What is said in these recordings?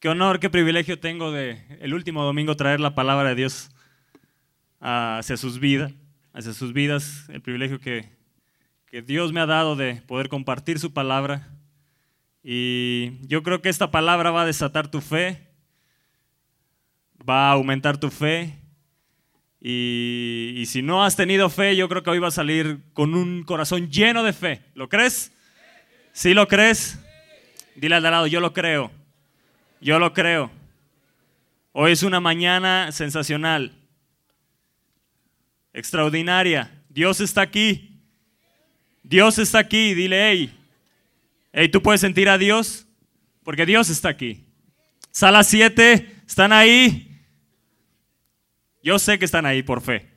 Qué honor, qué privilegio tengo de el último domingo traer la palabra de Dios hacia sus vidas, hacia sus vidas, el privilegio que, que Dios me ha dado de poder compartir su palabra. Y yo creo que esta palabra va a desatar tu fe, va a aumentar tu fe. Y, y si no has tenido fe, yo creo que hoy va a salir con un corazón lleno de fe. ¿Lo crees? ¿Sí lo crees? Dile al lado, yo lo creo. Yo lo creo. Hoy es una mañana sensacional, extraordinaria. Dios está aquí. Dios está aquí. Dile, hey, hey, ¿tú puedes sentir a Dios? Porque Dios está aquí. Sala 7, ¿están ahí? Yo sé que están ahí por fe.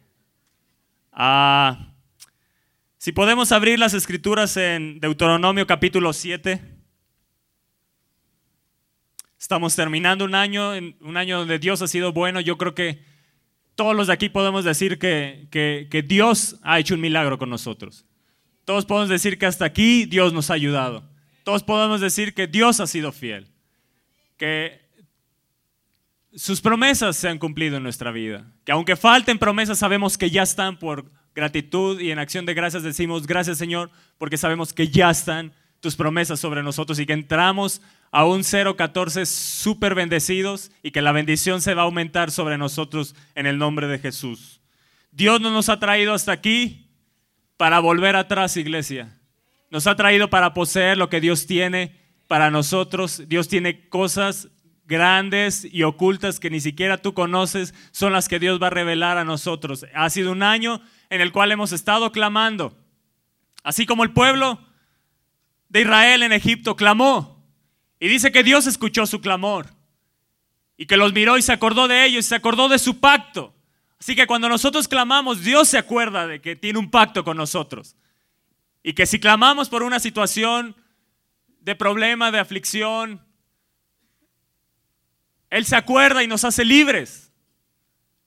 Ah, si podemos abrir las escrituras en Deuteronomio capítulo 7. Estamos terminando un año, un año donde Dios ha sido bueno. Yo creo que todos los de aquí podemos decir que, que, Dios ha hecho un milagro con nosotros. Todos podemos decir que hasta aquí Dios nos ha ayudado. Todos podemos decir que Dios ha sido fiel. Que sus promesas se han cumplido en nuestra vida. Que aunque falten promesas, sabemos que ya están por gratitud y en acción de gracias decimos gracias Señor, porque sabemos que ya están tus promesas sobre nosotros y que entramos a un 014 súper bendecidos y que la bendición se va a aumentar sobre nosotros en el nombre de Jesús. Dios no nos ha traído hasta aquí para volver atrás, iglesia. Nos ha traído para poseer lo que Dios tiene para nosotros. Dios tiene cosas grandes y ocultas que ni siquiera tú conoces, son las que Dios va a revelar a nosotros. Ha sido un año en el cual hemos estado clamando. Así como el pueblo de Israel en Egipto clamó, y dice que Dios escuchó su clamor y que los miró y se acordó de ellos y se acordó de su pacto. Así que cuando nosotros clamamos, Dios se acuerda de que tiene un pacto con nosotros. Y que si clamamos por una situación de problema, de aflicción, Él se acuerda y nos hace libres.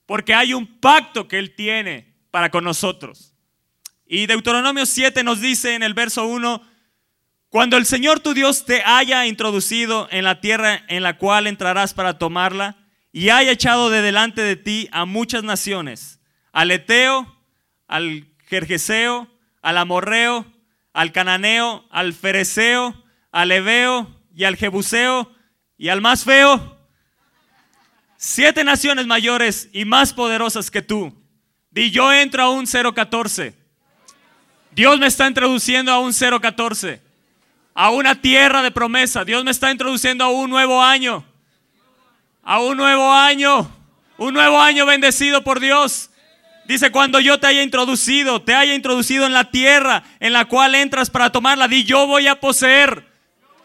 Porque hay un pacto que Él tiene para con nosotros. Y Deuteronomio 7 nos dice en el verso 1, cuando el Señor tu Dios te haya introducido en la tierra en la cual entrarás para tomarla, y haya echado de delante de ti a muchas naciones, al Eteo, al Jerjeseo, al Amorreo, al Cananeo, al Fereceo, al Ebeo y al Jebuseo y al más feo, siete naciones mayores y más poderosas que tú. Di yo entro a un 014. Dios me está introduciendo a un 014 a una tierra de promesa. Dios me está introduciendo a un nuevo año. A un nuevo año. Un nuevo año bendecido por Dios. Dice, cuando yo te haya introducido, te haya introducido en la tierra en la cual entras para tomarla, di, yo voy a poseer.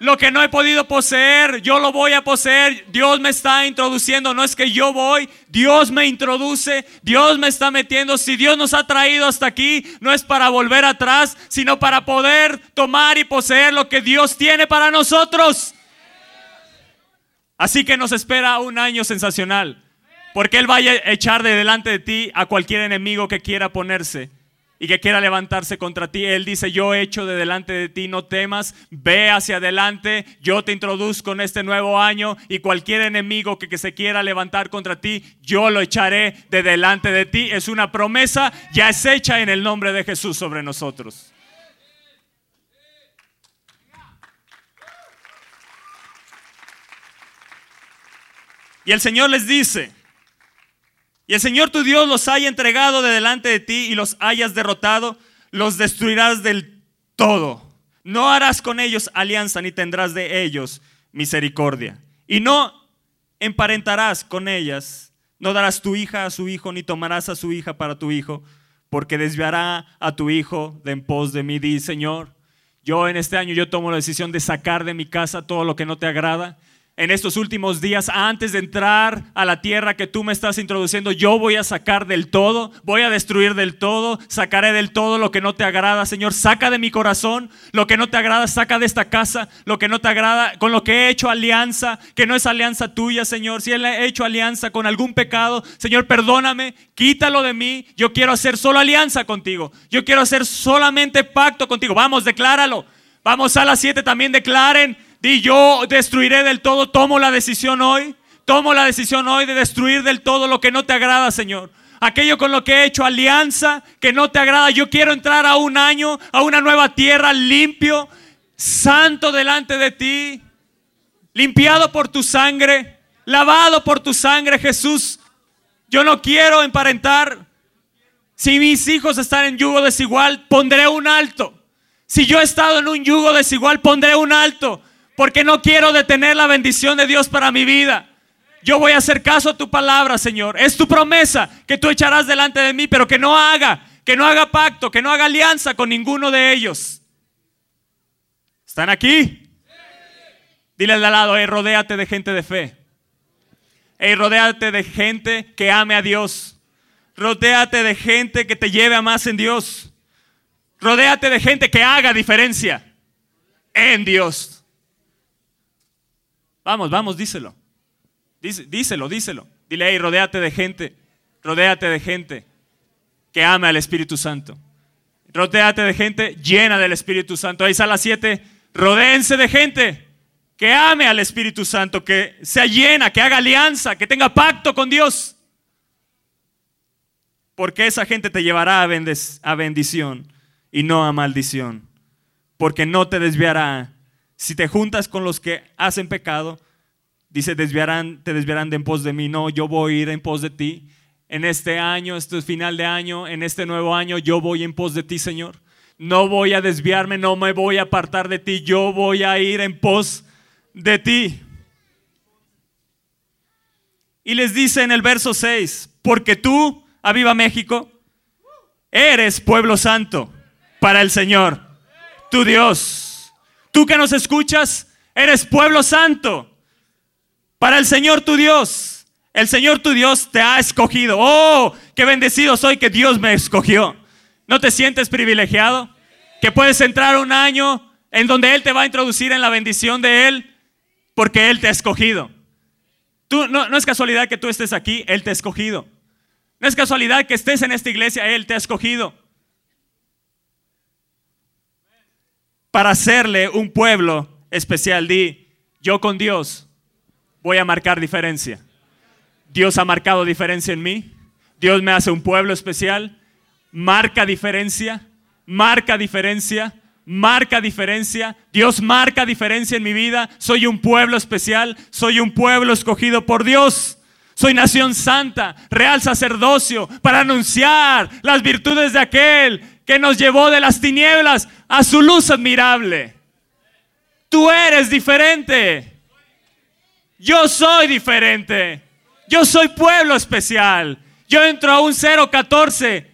Lo que no he podido poseer, yo lo voy a poseer. Dios me está introduciendo. No es que yo voy, Dios me introduce, Dios me está metiendo. Si Dios nos ha traído hasta aquí, no es para volver atrás, sino para poder tomar y poseer lo que Dios tiene para nosotros. Así que nos espera un año sensacional. Porque Él vaya a echar de delante de ti a cualquier enemigo que quiera ponerse y que quiera levantarse contra ti. Él dice, yo echo de delante de ti, no temas, ve hacia adelante, yo te introduzco en este nuevo año y cualquier enemigo que, que, se quiera levantar contra ti, yo lo echaré de delante de ti. Es una promesa, ya es hecha en el nombre de Jesús sobre nosotros. Y el Señor les dice, y el Señor tu Dios los haya entregado de delante de ti y los hayas derrotado, los destruirás del todo. No harás con ellos alianza ni tendrás de ellos misericordia. Y no emparentarás con ellas, no darás tu hija a su hijo, ni tomarás a su hija para tu hijo, porque desviará a tu hijo de en pos de mí. Di, Señor, yo en este año yo tomo la decisión de sacar de mi casa todo lo que no te agrada en estos últimos días, antes de entrar a la tierra que tú me estás introduciendo, yo voy a sacar del todo, voy a destruir del todo, sacaré del todo lo que no te agrada, Señor. Saca de mi corazón lo que no te agrada, saca de esta casa lo que no te agrada, con lo que he hecho alianza, que no es alianza tuya, Señor. Si ha hecho alianza con algún pecado, Señor, perdóname, quítalo de mí. Yo quiero hacer solo alianza contigo. Yo quiero hacer solamente pacto contigo. Vamos, decláralo. Vamos a las siete también declaren Di yo destruiré del todo, tomo la decisión hoy. Tomo la decisión hoy de destruir del todo lo que no te agrada, Señor. Aquello con lo que he hecho alianza que no te agrada. Yo quiero entrar a un año, a una nueva tierra limpio, santo delante de ti, limpiado por tu sangre, lavado por tu sangre, Jesús. Yo no quiero emparentar. Si mis hijos están en yugo desigual, pondré un alto. Si yo he estado en un yugo desigual, pondré un alto. Porque no quiero detener la bendición de Dios para mi vida. Yo voy a hacer caso a tu palabra, Señor. Es tu promesa que tú echarás delante de mí, pero que no haga, que no haga pacto, que no haga alianza con ninguno de ellos. ¿Están aquí? Dile al lado, hey, rodéate de gente de fe. Hey, rodéate de gente que ame a Dios. Rodéate de gente que te lleve a más en Dios. Rodéate de gente que haga diferencia en Dios. Vamos, vamos, díselo díselo, díselo. Dile, hey, rodéate de gente, rodéate de gente que ame al Espíritu Santo. Rodéate de gente llena del Espíritu Santo. Ahí sala 7, rodéense de gente que ame al Espíritu Santo, que sea llena, que haga alianza, que tenga pacto con Dios. Porque esa gente te llevará a bendición y no a maldición. Porque no te desviará. Si te juntas con los que hacen pecado, Dice, desviarán, te desviarán de en pos de mí. No, yo voy a ir en pos de ti. En este año, este es final de año, en este nuevo año, yo voy en pos de ti, Señor. No voy a desviarme, no me voy a apartar de ti. Yo voy a ir en pos de ti. Y les dice en el verso 6, porque tú, Aviva México, eres pueblo santo para el Señor, tu Dios. Tú que nos escuchas, eres pueblo santo para el Señor tu Dios. El Señor tu Dios te ha escogido. Oh, qué bendecido soy que Dios me escogió. ¿No te sientes privilegiado? Que puedes entrar un año en donde Él te va a introducir en la bendición de Él porque Él te ha escogido. Tú, no, no es casualidad que tú estés aquí, Él te ha escogido. No es casualidad que estés en esta iglesia, Él te ha escogido. Para hacerle un pueblo especial. Di, yo con Dios voy a marcar diferencia. Dios ha marcado diferencia en mí. Dios me hace un pueblo especial. Marca diferencia, marca diferencia, marca diferencia. Dios marca diferencia en mi vida. Soy un pueblo especial, soy un pueblo escogido por Dios. Soy nación santa, real sacerdocio, para anunciar las virtudes de aquel que nos llevó de las tinieblas a su luz admirable. Tú eres diferente. Yo soy diferente. Yo soy pueblo especial. Yo entro a un 014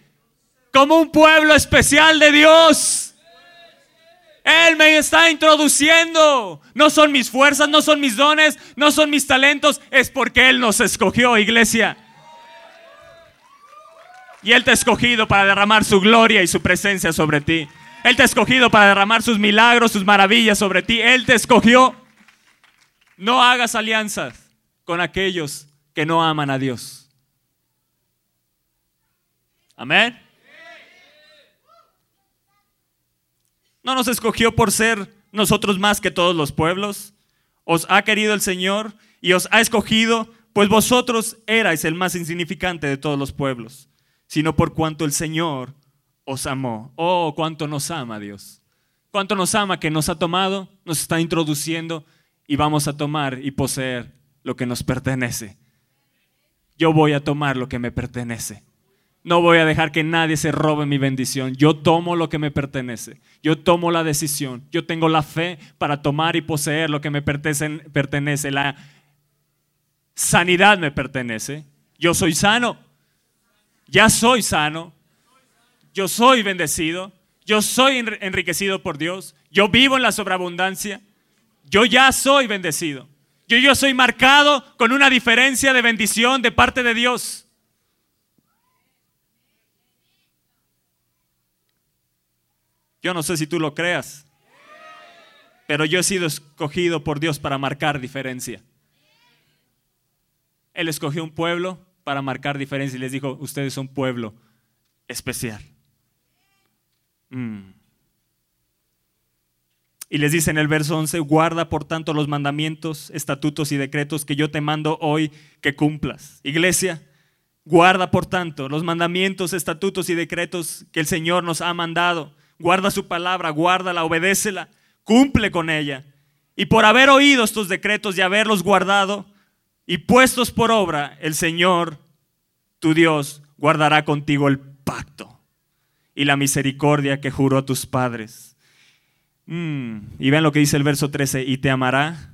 como un pueblo especial de Dios. Él me está introduciendo. No son mis fuerzas, no son mis dones, no son mis talentos. Es porque Él nos escogió, iglesia. Y Él te ha escogido para derramar su gloria y su presencia sobre ti. Él te ha escogido para derramar sus milagros, sus maravillas sobre ti. Él te escogió. No hagas alianzas con aquellos que no aman a Dios. Amén. No nos escogió por ser nosotros más que todos los pueblos. Os ha querido el Señor y os ha escogido, pues vosotros erais el más insignificante de todos los pueblos, sino por cuanto el Señor os amó. Oh, cuánto nos ama Dios. Cuánto nos ama que nos ha tomado, nos está introduciendo y vamos a tomar y poseer lo que nos pertenece. Yo voy a tomar lo que me pertenece. No voy a dejar que nadie se robe mi bendición. Yo tomo lo que me pertenece. Yo tomo la decisión. Yo tengo la fe para tomar y poseer lo que me pertenece. La sanidad me pertenece. Yo soy sano. Ya soy sano. Yo soy bendecido. Yo soy enriquecido por Dios. Yo vivo en la sobreabundancia. Yo ya soy bendecido. Yo, yo soy marcado con una diferencia de bendición de parte de Dios. Yo no sé si tú lo creas, pero yo he sido escogido por Dios para marcar diferencia. Él escogió un pueblo para marcar diferencia y les dijo, ustedes son pueblo especial. Mm. Y les dice en el verso 11, guarda por tanto los mandamientos, estatutos y decretos que yo te mando hoy que cumplas. Iglesia, guarda por tanto los mandamientos, estatutos y decretos que el Señor nos ha mandado. Guarda su palabra, guárdala, obedécela, cumple con ella. Y por haber oído estos decretos y haberlos guardado y puestos por obra, el Señor, tu Dios, guardará contigo el pacto y la misericordia que juró a tus padres Mm. Y vean lo que dice el verso 13, y te amará,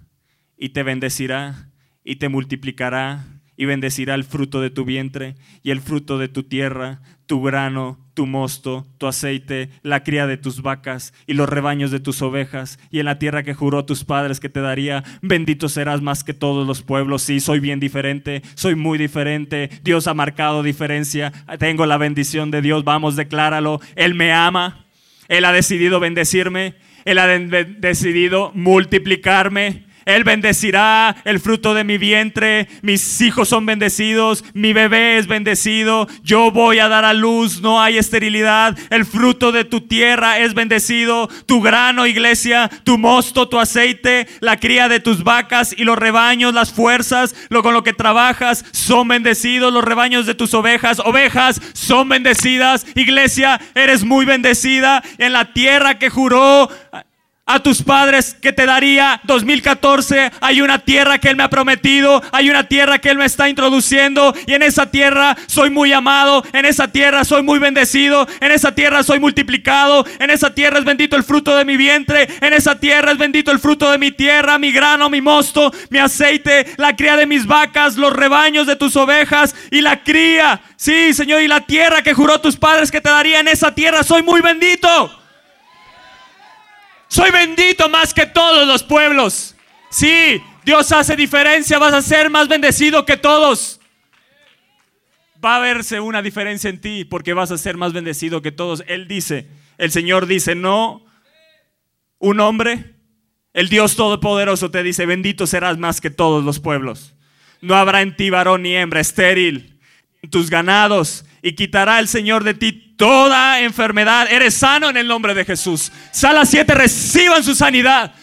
y te bendecirá, y te multiplicará, y bendecirá el fruto de tu vientre, y el fruto de tu tierra, tu grano, tu mosto, tu aceite, la cría de tus vacas, y los rebaños de tus ovejas, y en la tierra que juró tus padres que te daría, bendito serás más que todos los pueblos. Sí, soy bien diferente, soy muy diferente, Dios ha marcado diferencia, tengo la bendición de Dios, vamos, decláralo, Él me ama, Él ha decidido bendecirme, él ha decidido multiplicarme. Él bendecirá el fruto de mi vientre, mis hijos son bendecidos, mi bebé es bendecido, yo voy a dar a luz, no hay esterilidad, el fruto de tu tierra es bendecido, tu grano, iglesia, tu mosto, tu aceite, la cría de tus vacas y los rebaños, las fuerzas, lo con lo que trabajas, son bendecidos, los rebaños de tus ovejas, ovejas son bendecidas, iglesia, eres muy bendecida. En la tierra que juró a tus padres que te daría 2014. Hay una tierra que Él me ha prometido, hay una tierra que Él me está introduciendo y en esa tierra soy muy amado, en esa tierra soy muy bendecido, en esa tierra soy multiplicado, en esa tierra es bendito el fruto de mi vientre, en esa tierra es bendito el fruto de mi tierra, mi grano, mi mosto, mi aceite, la cría de mis vacas, los rebaños de tus ovejas y la cría. Sí, Señor, y la tierra que juró tus padres que te daría en esa tierra, soy muy bendito. Soy bendito más que todos los pueblos. Sí, Dios hace diferencia, vas a ser más bendecido que todos. Va a verse una diferencia en ti porque vas a ser más bendecido que todos. Él dice, el Señor dice, no, un hombre, el Dios Todopoderoso te dice, bendito serás más que todos los pueblos. No habrá en ti varón ni hembra estéril, tus ganados, y quitará el Señor de ti toda enfermedad. Eres sano en el nombre de Jesús. Sala 7, reciban su sanidad.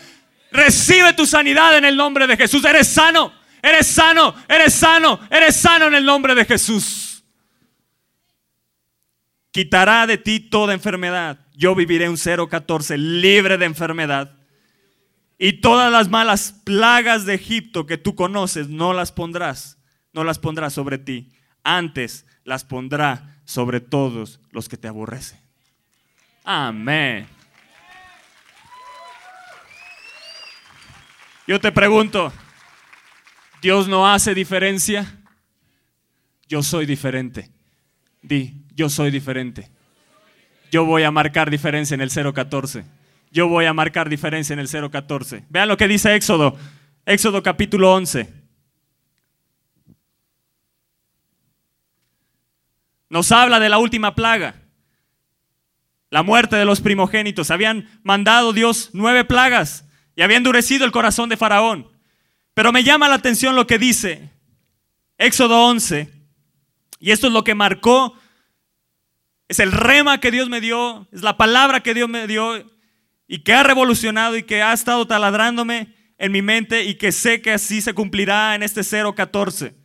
Recibe tu sanidad en el nombre de Jesús. Eres sano, eres sano, eres sano, eres sano en el nombre de Jesús. Quitará de ti toda enfermedad. Yo viviré un 014 libre de enfermedad. Y todas las malas plagas de Egipto que tú conoces no las pondrás, no las pondrás sobre ti. Antes las pondrá sobre todos los que te aborrecen. Amén. Yo te pregunto, ¿Dios no hace diferencia? Yo soy diferente. Di, yo soy diferente. Yo voy a marcar diferencia en el 014. Yo voy a marcar diferencia en el 014. Vean lo que dice Éxodo. Éxodo capítulo 11. Nos habla de la última plaga, la muerte de los primogénitos. Habían mandado Dios nueve plagas y había endurecido el corazón de Faraón. Pero me llama la atención lo que dice Éxodo 11, y esto es lo que marcó, es el rema que Dios me dio, es la palabra que Dios me dio y que ha revolucionado y que ha estado taladrándome en mi mente y que sé que así se cumplirá en este 014.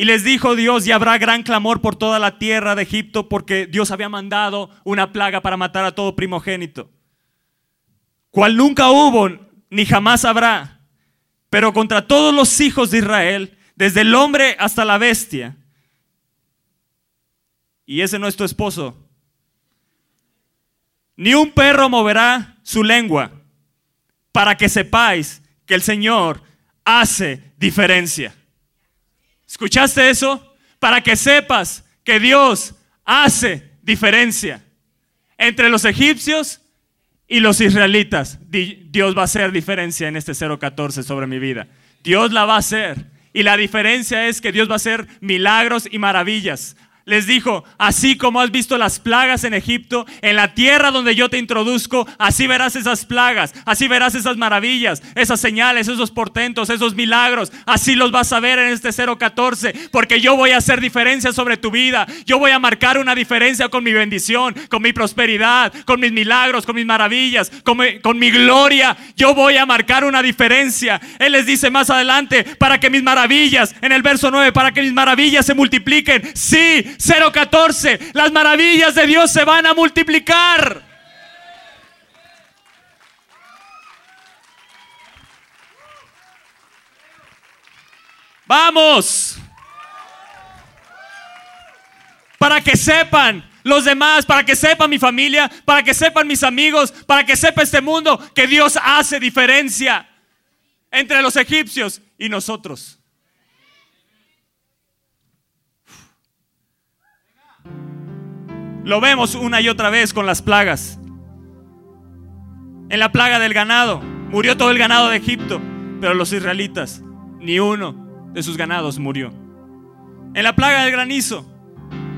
Y les dijo Dios, y habrá gran clamor por toda la tierra de Egipto porque Dios había mandado una plaga para matar a todo primogénito, cual nunca hubo ni jamás habrá, pero contra todos los hijos de Israel, desde el hombre hasta la bestia. Y ese no es tu esposo. Ni un perro moverá su lengua para que sepáis que el Señor hace diferencia. ¿Escuchaste eso? Para que sepas que Dios hace diferencia entre los egipcios y los israelitas. Dios va a hacer diferencia en este 014 sobre mi vida. Dios la va a hacer. Y la diferencia es que Dios va a hacer milagros y maravillas. Les dijo, así como has visto las plagas en Egipto, en la tierra donde yo te introduzco, así verás esas plagas, así verás esas maravillas, esas señales, esos portentos, esos milagros, así los vas a ver en este 014, porque yo voy a hacer diferencia sobre tu vida, yo voy a marcar una diferencia con mi bendición, con mi prosperidad, con mis milagros, con mis maravillas, con mi, gloria, yo voy a marcar una diferencia. Él les dice más adelante, para que mis maravillas, en el verso 9, para que mis maravillas se multipliquen, sí, 014, las maravillas de Dios se van a multiplicar. Vamos. Para que sepan los demás, para que sepan mi familia, para que sepan mis amigos, para que sepa este mundo que Dios hace diferencia entre los egipcios y nosotros. Lo vemos una y otra vez con las plagas. En la plaga del ganado, murió todo el ganado de Egipto, pero los israelitas, ni uno de sus ganados murió. En la plaga del granizo,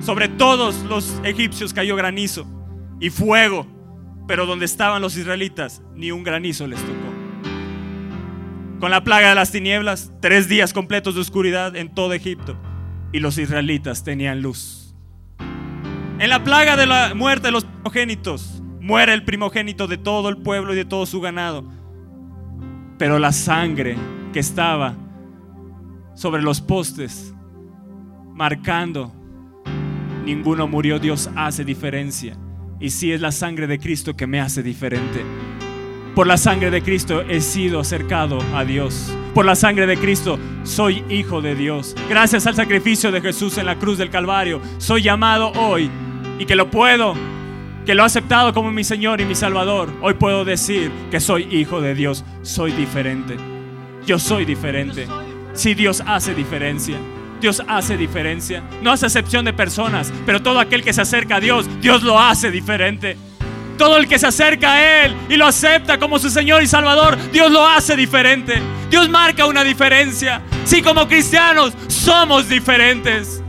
sobre todos los egipcios cayó granizo y fuego, pero donde estaban los israelitas, ni un granizo les tocó. Con la plaga de las tinieblas, tres días completos de oscuridad en todo Egipto, y los israelitas tenían luz. En la plaga de la muerte de los primogénitos, muere el primogénito de todo el pueblo y de todo su ganado. Pero la sangre que estaba sobre los postes, marcando, ninguno murió, Dios hace diferencia. Y si es la sangre de Cristo que me hace diferente. Por la sangre de Cristo he sido acercado a Dios. Por la sangre de Cristo soy hijo de Dios. Gracias al sacrificio de Jesús en la cruz del Calvario, soy llamado hoy y que lo puedo, que lo he aceptado como mi Señor y mi Salvador, hoy puedo decir que soy hijo de Dios, soy diferente. Yo soy diferente. Si Dios hace diferencia. Dios hace diferencia. No hace excepción de personas, pero todo aquel que se acerca a Dios, Dios lo hace diferente. Todo el que se acerca a Él y lo acepta como su Señor y Salvador, Dios lo hace diferente. Dios marca una diferencia. Si como cristianos somos diferentes.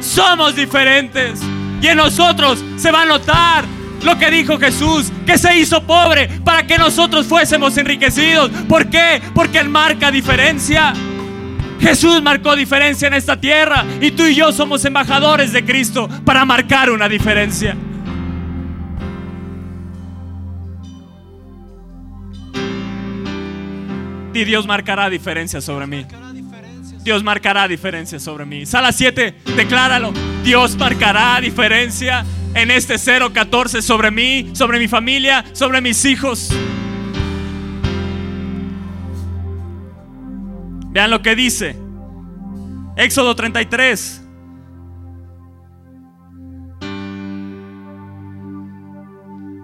Somos diferentes. Y en nosotros se va a notar lo que dijo Jesús, que se hizo pobre para que nosotros fuésemos enriquecidos. ¿Por qué? Porque Él marca diferencia. Jesús marcó diferencia en esta tierra y tú y yo somos embajadores de Cristo para marcar una diferencia. Y Dios marcará diferencia sobre mí. Dios marcará diferencia sobre mí. Sala 7, decláralo. Dios marcará diferencia en este 014 sobre mí, sobre mi familia, sobre mis hijos. Vean lo que dice. Éxodo 33.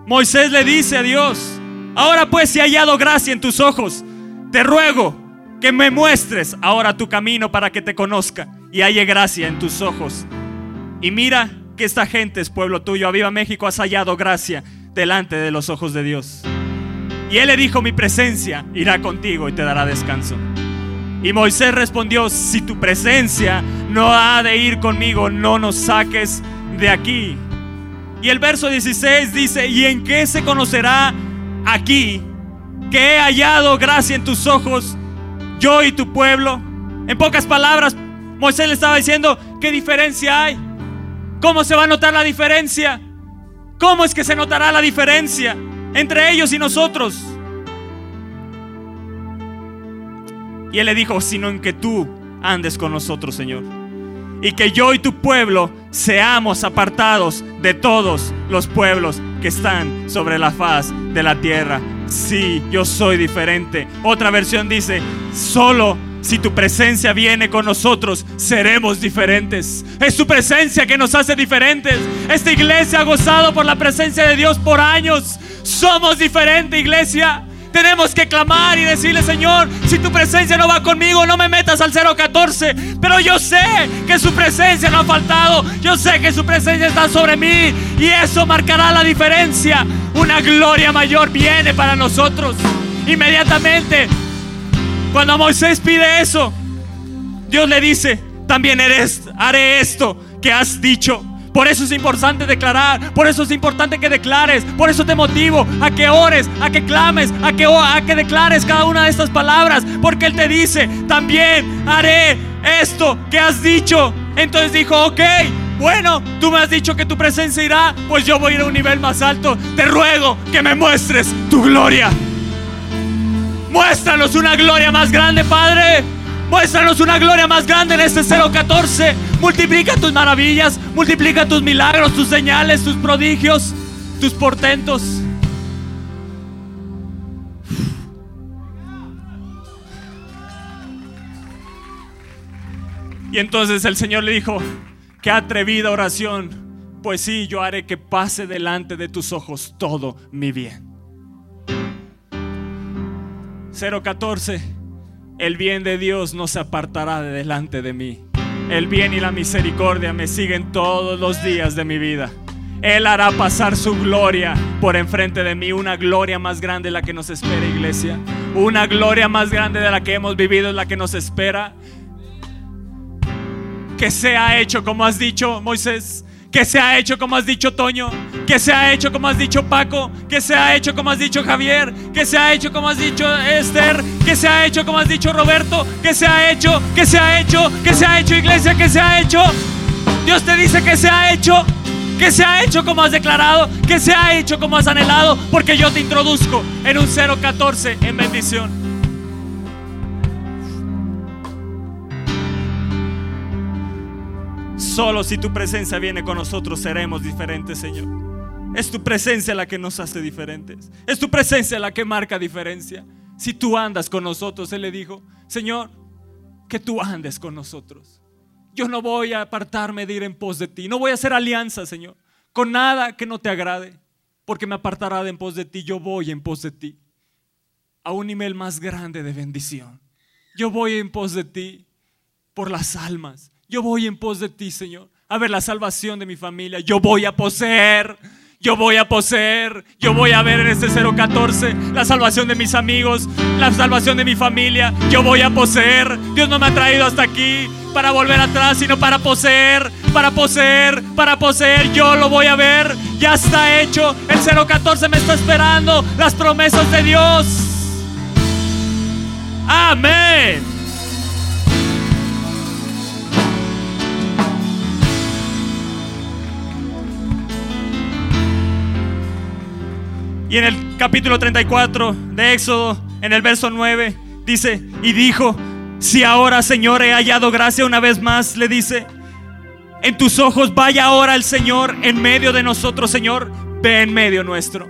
Moisés le dice a Dios, ahora pues si he hallado gracia en tus ojos, te ruego que me muestres ahora tu camino para que te conozca y haya gracia en tus ojos. Y mira que esta gente es pueblo tuyo. A Viva México has hallado gracia delante de los ojos de Dios. Y él le dijo, mi presencia irá contigo y te dará descanso. Y Moisés respondió, si tu presencia no ha de ir conmigo, no nos saques de aquí. Y el verso 16 dice, ¿y en qué se conocerá aquí que he hallado gracia en tus ojos yo y tu pueblo. En pocas palabras, Moisés le estaba diciendo, ¿qué diferencia hay? ¿Cómo se va a notar la diferencia? ¿Cómo es que se notará la diferencia entre ellos y nosotros? Y él le dijo, sino en que tú andes con nosotros, Señor. Y que yo y tu pueblo seamos apartados de todos los pueblos que están sobre la faz de la tierra. Sí, yo soy diferente. Otra versión dice, solo si tu presencia viene con nosotros, seremos diferentes. Es tu presencia que nos hace diferentes. Esta iglesia ha gozado por la presencia de Dios por años. Somos diferentes, iglesia. Tenemos que clamar y decirle, Señor, si tu presencia no va conmigo, no me metas al 014. Pero yo sé que su presencia no ha faltado. Yo sé que su presencia está sobre mí. Y eso marcará la diferencia. Una gloria mayor viene para nosotros. Inmediatamente, cuando Moisés pide eso, Dios le dice, también eres, haré esto, que has dicho. Por eso es importante declarar, por eso es importante que declares, por eso te motivo a que ores, a que clames, a que, a que declares cada una de estas palabras, porque Él te dice, también haré esto que has dicho. Entonces dijo, ok, bueno, tú me has dicho que tu presencia irá, pues yo voy a ir a un nivel más alto. Te ruego que me muestres tu gloria. Muéstranos una gloria más grande, Padre. Muéstranos una gloria más grande en este 014. Multiplica tus maravillas, multiplica tus milagros, tus señales, tus prodigios, tus portentos. Y entonces el Señor le dijo, qué atrevida oración, pues sí, yo haré que pase delante de tus ojos todo mi bien. 014. El bien de Dios no se apartará de delante de mí. El bien y la misericordia me siguen todos los días de mi vida. Él hará pasar su gloria por enfrente de mí, una gloria más grande de la que nos espera, iglesia. Una gloria más grande de la que hemos vivido es la que nos espera. Que sea hecho como has dicho, Moisés que se ha hecho como has dicho Toño, que se ha hecho como has dicho Paco, que se ha hecho como has dicho Javier, que se ha hecho como has dicho Esther, que se ha hecho como has dicho Roberto, que se ha hecho, que se ha hecho, que se ha hecho iglesia, que se ha hecho. Dios te dice que se ha hecho, que se ha hecho como has declarado, que se ha hecho como has anhelado, porque yo te introduzco en un 014 en bendición. Solo si tu presencia viene con nosotros seremos diferentes, Señor. Es tu presencia la que nos hace diferentes. Es tu presencia la que marca diferencia. Si tú andas con nosotros, Él le dijo, Señor, que tú andes con nosotros. Yo no voy a apartarme de ir en pos de ti. No voy a hacer alianza, Señor, con nada que no te agrade, porque me apartará de en pos de ti. Yo voy en pos de ti a un nivel más grande de bendición. Yo voy en pos de ti por las almas. Yo voy en pos de ti, Señor. A ver la salvación de mi familia. Yo voy a poseer. Yo voy a poseer. Yo voy a ver en este 014 la salvación de mis amigos, la salvación de mi familia. Yo voy a poseer. Dios no me ha traído hasta aquí para volver atrás, sino para poseer, para poseer, para poseer. Yo lo voy a ver. Ya está hecho. El 014 me está esperando. Las promesas de Dios. Amén. Y en el capítulo 34 de Éxodo, en el verso 9, dice, y dijo, si ahora Señor he hallado gracia una vez más, le dice, en tus ojos vaya ahora el Señor en medio de nosotros, Señor, ve en medio nuestro,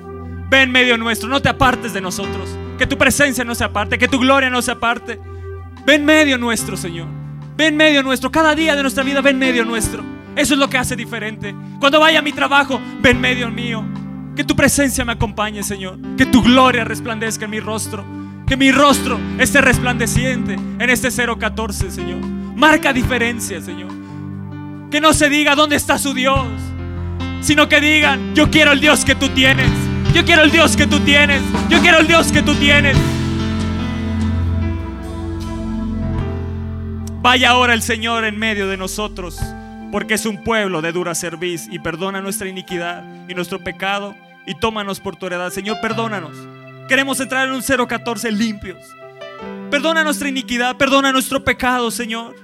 ve en medio nuestro, no te apartes de nosotros, que tu presencia no se aparte, que tu gloria no se aparte, ve en medio nuestro, Señor, ve en medio nuestro, cada día de nuestra vida ve en medio nuestro. Eso es lo que hace diferente. Cuando vaya a mi trabajo, ve en medio mío. Que tu presencia me acompañe, Señor. Que tu gloria resplandezca en mi rostro. Que mi rostro esté resplandeciente en este 014, Señor. Marca diferencia, Señor. Que no se diga dónde está su Dios, sino que digan, yo quiero el Dios que tú tienes. Yo quiero el Dios que tú tienes. Yo quiero el Dios que tú tienes. Vaya ahora el Señor en medio de nosotros porque es un pueblo de dura cerviz y perdona nuestra iniquidad y nuestro pecado y tómanos por tu heredad. Señor, perdónanos. Queremos entrar en un 014 limpios. Perdona nuestra iniquidad, perdona nuestro pecado, Señor.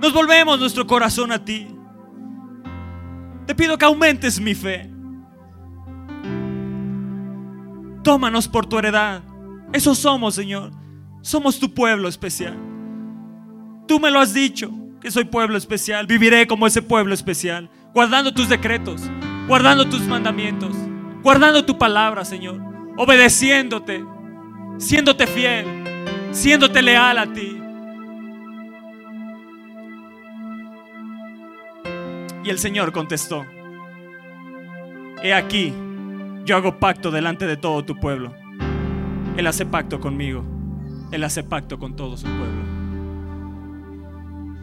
Nos volvemos nuestro corazón a ti. Te pido que aumentes mi fe. Tómanos por tu heredad. Eso somos, Señor. Somos tu pueblo especial. Tú me lo has dicho soy pueblo especial. Viviré como ese pueblo especial, guardando tus decretos, guardando tus mandamientos, guardando tu palabra, Señor, obedeciéndote, siéndote fiel, siéndote leal a ti. Y el Señor contestó, he aquí, yo hago pacto delante de todo tu pueblo. Él hace pacto conmigo, Él hace pacto con todo su pueblo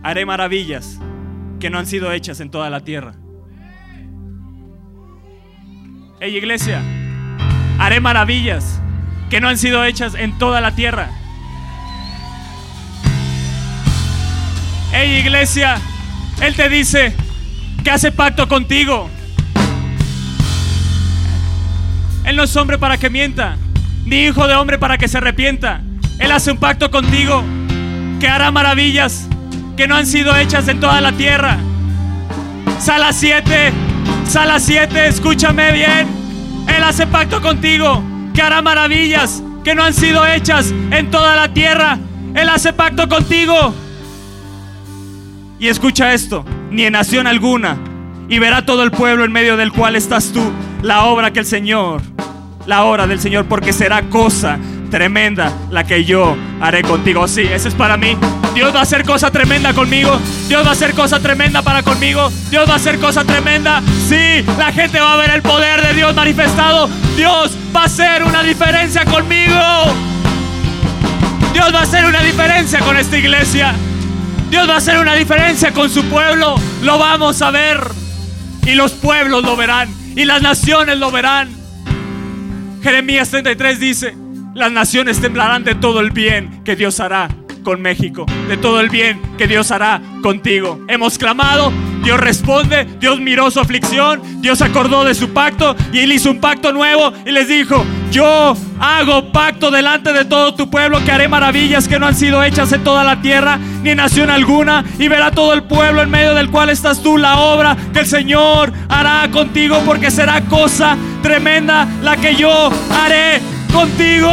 haré maravillas que no han sido hechas en toda la tierra. Hey iglesia, haré maravillas que no han sido hechas en toda la tierra. Hey iglesia, Él te dice, que hace pacto contigo. Él no es hombre para que mienta, ni hijo de hombre para que se arrepienta. Él hace un pacto contigo que hará maravillas que no han sido hechas en toda la tierra. Sala 7, sala 7, escúchame bien. Él hace pacto contigo que hará maravillas que no han sido hechas en toda la tierra. Él hace pacto contigo. Y escucha esto, ni en nación alguna. Y verá todo el pueblo en medio del cual estás tú, la obra que el Señor, la obra del Señor, porque será cosa tremenda la que yo haré contigo. Sí, ese es para mí. Dios va a hacer cosa tremenda conmigo. Dios va a hacer cosa tremenda para conmigo. Dios va a hacer cosa tremenda. Sí, la gente va a ver el poder de Dios manifestado. Dios va a hacer una diferencia conmigo. Dios va a hacer una diferencia con esta iglesia. Dios va a hacer una diferencia con su pueblo. Lo vamos a ver. Y los pueblos lo verán. Y las naciones lo verán. Jeremías 33 dice, las naciones temblarán de todo el bien que Dios hará con México, de todo el bien que Dios hará contigo. Hemos clamado, Dios responde, Dios miró su aflicción, Dios acordó de su pacto y Él hizo un pacto nuevo y les dijo, yo hago pacto delante de todo tu pueblo que haré maravillas que no han sido hechas en toda la tierra ni nación alguna y verá todo el pueblo en medio del cual estás tú la obra que el Señor hará contigo porque será cosa tremenda la que yo haré contigo.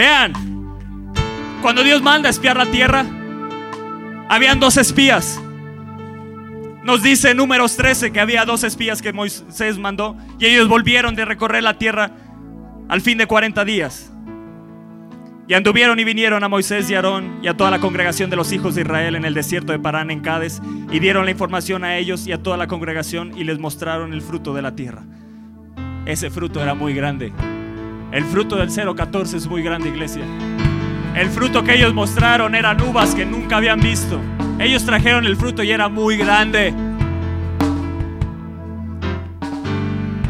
Vean, cuando Dios manda a espiar la tierra, habían dos espías. Nos dice números 13 que había dos espías que Moisés mandó y ellos volvieron de recorrer la tierra al fin de 40 días. Y anduvieron y vinieron a Moisés y Aarón y a toda la congregación de los hijos de Israel en el desierto de Parán en Cádiz y dieron la información a ellos y a toda la congregación y les mostraron el fruto de la tierra. Ese fruto era muy grande. El fruto del 014 es muy grande, iglesia. El fruto que ellos mostraron eran uvas que nunca habían visto. Ellos trajeron el fruto y era muy grande.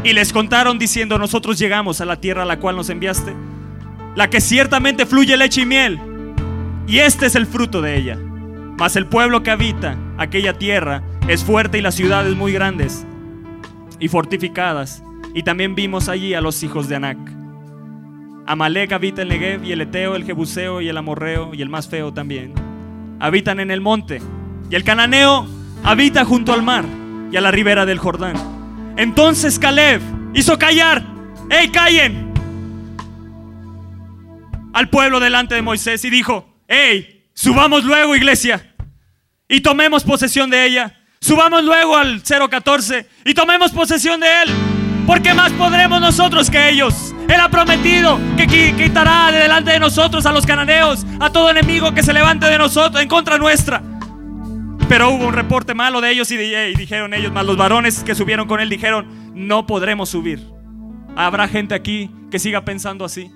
Y les contaron diciendo, nosotros llegamos a la tierra a la cual nos enviaste la que ciertamente fluye leche y miel. Y este es el fruto de ella. Mas el pueblo que habita aquella tierra es fuerte y las ciudades muy grandes y fortificadas. Y también vimos allí a los hijos de Anac. Amalek habita el Negev y el Eteo, el Jebuseo y el Amorreo y el más feo también. Habitan en el monte. Y el cananeo habita junto al mar y a la ribera del Jordán. Entonces Caleb hizo callar. ¡Ey, callen! al pueblo delante de Moisés y dijo, hey, subamos luego iglesia y tomemos posesión de ella. Subamos luego al 014 y tomemos posesión de él. Porque más podremos nosotros que ellos. Él ha prometido que quitará de delante de nosotros a los cananeos, a todo enemigo que se levante de nosotros en contra nuestra. Pero hubo un reporte malo de ellos y, dijeron ellos, más los varones que subieron con él dijeron, no podremos subir. Habrá gente aquí que siga pensando así.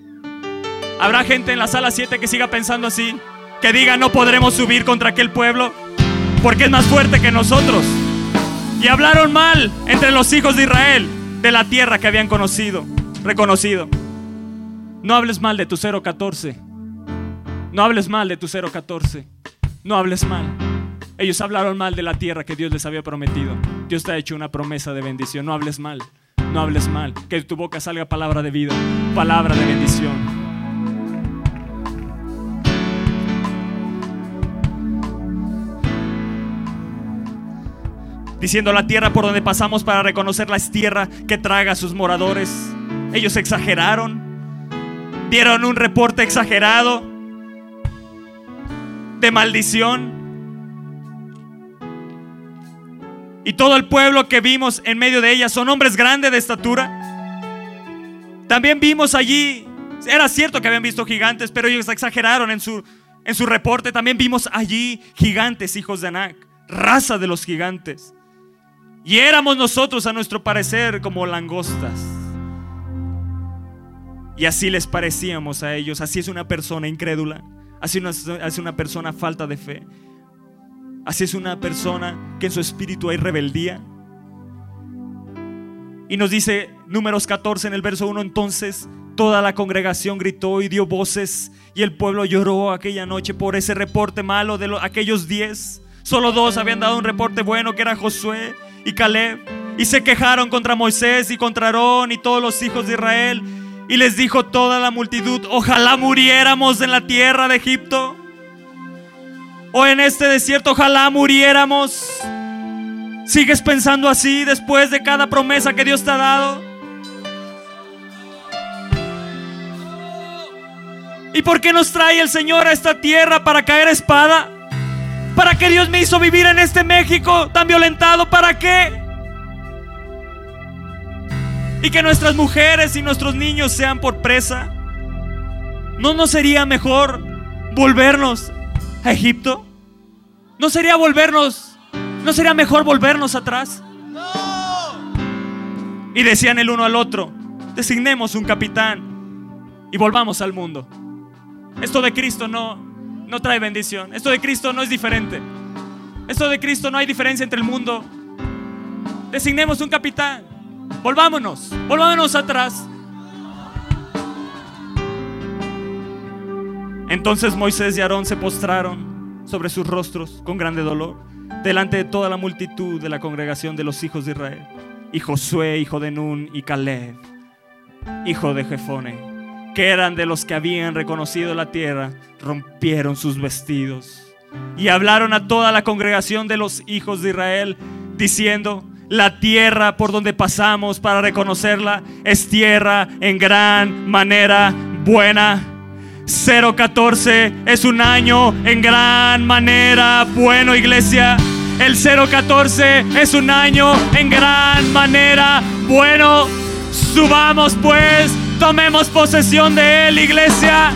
Habrá gente en la sala 7 que siga pensando así, que diga no podremos subir contra aquel pueblo porque es más fuerte que nosotros. Y hablaron mal entre los hijos de Israel de la tierra que habían conocido, reconocido. No hables mal de tu 014. No hables mal de tu 014. No hables mal. Ellos hablaron mal de la tierra que Dios les había prometido. Dios te ha hecho una promesa de bendición. No hables mal. No hables mal. Que de tu boca salga palabra de vida, palabra de bendición. diciendo la tierra por donde pasamos para reconocerla es tierra que traga a sus moradores. Ellos exageraron, dieron un reporte exagerado de maldición. Y todo el pueblo que vimos en medio de ella son hombres grandes de estatura. También vimos allí, era cierto que habían visto gigantes, pero ellos exageraron en su, en su reporte. También vimos allí gigantes, hijos de Anak, raza de los gigantes. Y éramos nosotros a nuestro parecer como langostas. Y así les parecíamos a ellos. Así es una persona incrédula. Así es una persona falta de fe. Así es una persona que en su espíritu hay rebeldía. Y nos dice números 14 en el verso 1, entonces toda la congregación gritó y dio voces y el pueblo lloró aquella noche por ese reporte malo de aquellos diez. Solo dos habían dado un reporte bueno que era Josué y Caleb. Y se quejaron contra Moisés y contra Aarón y todos los hijos de Israel. Y les dijo toda la multitud, ojalá muriéramos en la tierra de Egipto. O en este desierto, ojalá muriéramos. ¿Sigues pensando así después de cada promesa que Dios te ha dado? ¿Y por qué nos trae el Señor a esta tierra para caer espada? ¿Para qué Dios me hizo vivir en este México tan violentado? ¿Para qué? Y que nuestras mujeres y nuestros niños sean por presa. ¿No nos sería mejor volvernos a Egipto? ¿No sería volvernos? ¿No sería mejor volvernos atrás? Y decían el uno al otro, designemos un capitán y volvamos al mundo. Esto de Cristo no, no trae bendición. Esto de Cristo no es diferente. Esto de Cristo no hay diferencia entre el mundo. Designemos un capitán. Volvámonos, volvámonos atrás. Entonces Moisés y Aarón se postraron sobre sus rostros con grande dolor delante de toda la multitud de la congregación de los hijos de Israel. Y Josué, hijo de Nun, y Caleb, hijo de Jefone que eran de los que habían reconocido la tierra, rompieron sus vestidos y hablaron a toda la congregación de los hijos de Israel, diciendo, la tierra por donde pasamos para reconocerla es tierra en gran manera buena. 014 es un año en gran manera bueno, iglesia. El 014 es un año en gran manera bueno. Subamos pues Tomemos posesión de Él, iglesia.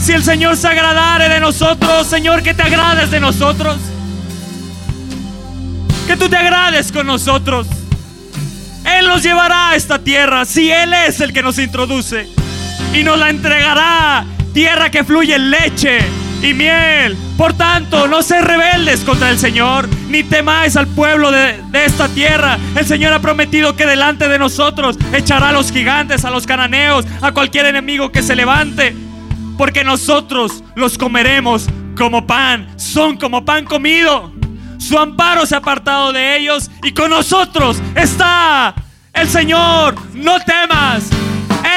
Si el Señor se agradare de nosotros, Señor, que te agrades de nosotros. Que tú te agrades con nosotros. Él nos llevará a esta tierra, si Él es el que nos introduce. Y nos la entregará, tierra que fluye leche y miel. Por tanto, no se rebeldes contra el Señor, ni temáis al pueblo de, de, esta tierra. El Señor ha prometido que delante de nosotros echará a los gigantes, a los cananeos, a cualquier enemigo que se levante. Porque nosotros los comeremos como pan, son como pan comido. Su amparo se ha apartado de ellos y con nosotros está el Señor. No temas,